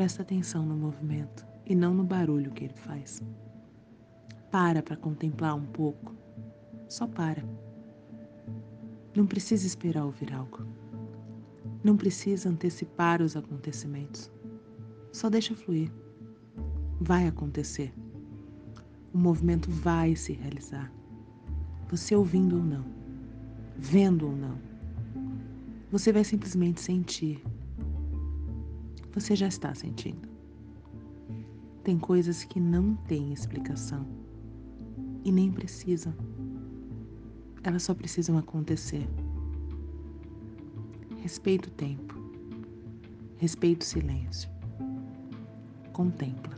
Presta atenção no movimento e não no barulho que ele faz. Para para contemplar um pouco. Só para. Não precisa esperar ouvir algo. Não precisa antecipar os acontecimentos. Só deixa fluir. Vai acontecer. O movimento vai se realizar. Você ouvindo ou não, vendo ou não. Você vai simplesmente sentir. Você já está sentindo. Tem coisas que não têm explicação e nem precisam. Elas só precisam acontecer. Respeita o tempo. Respeita o silêncio. Contempla.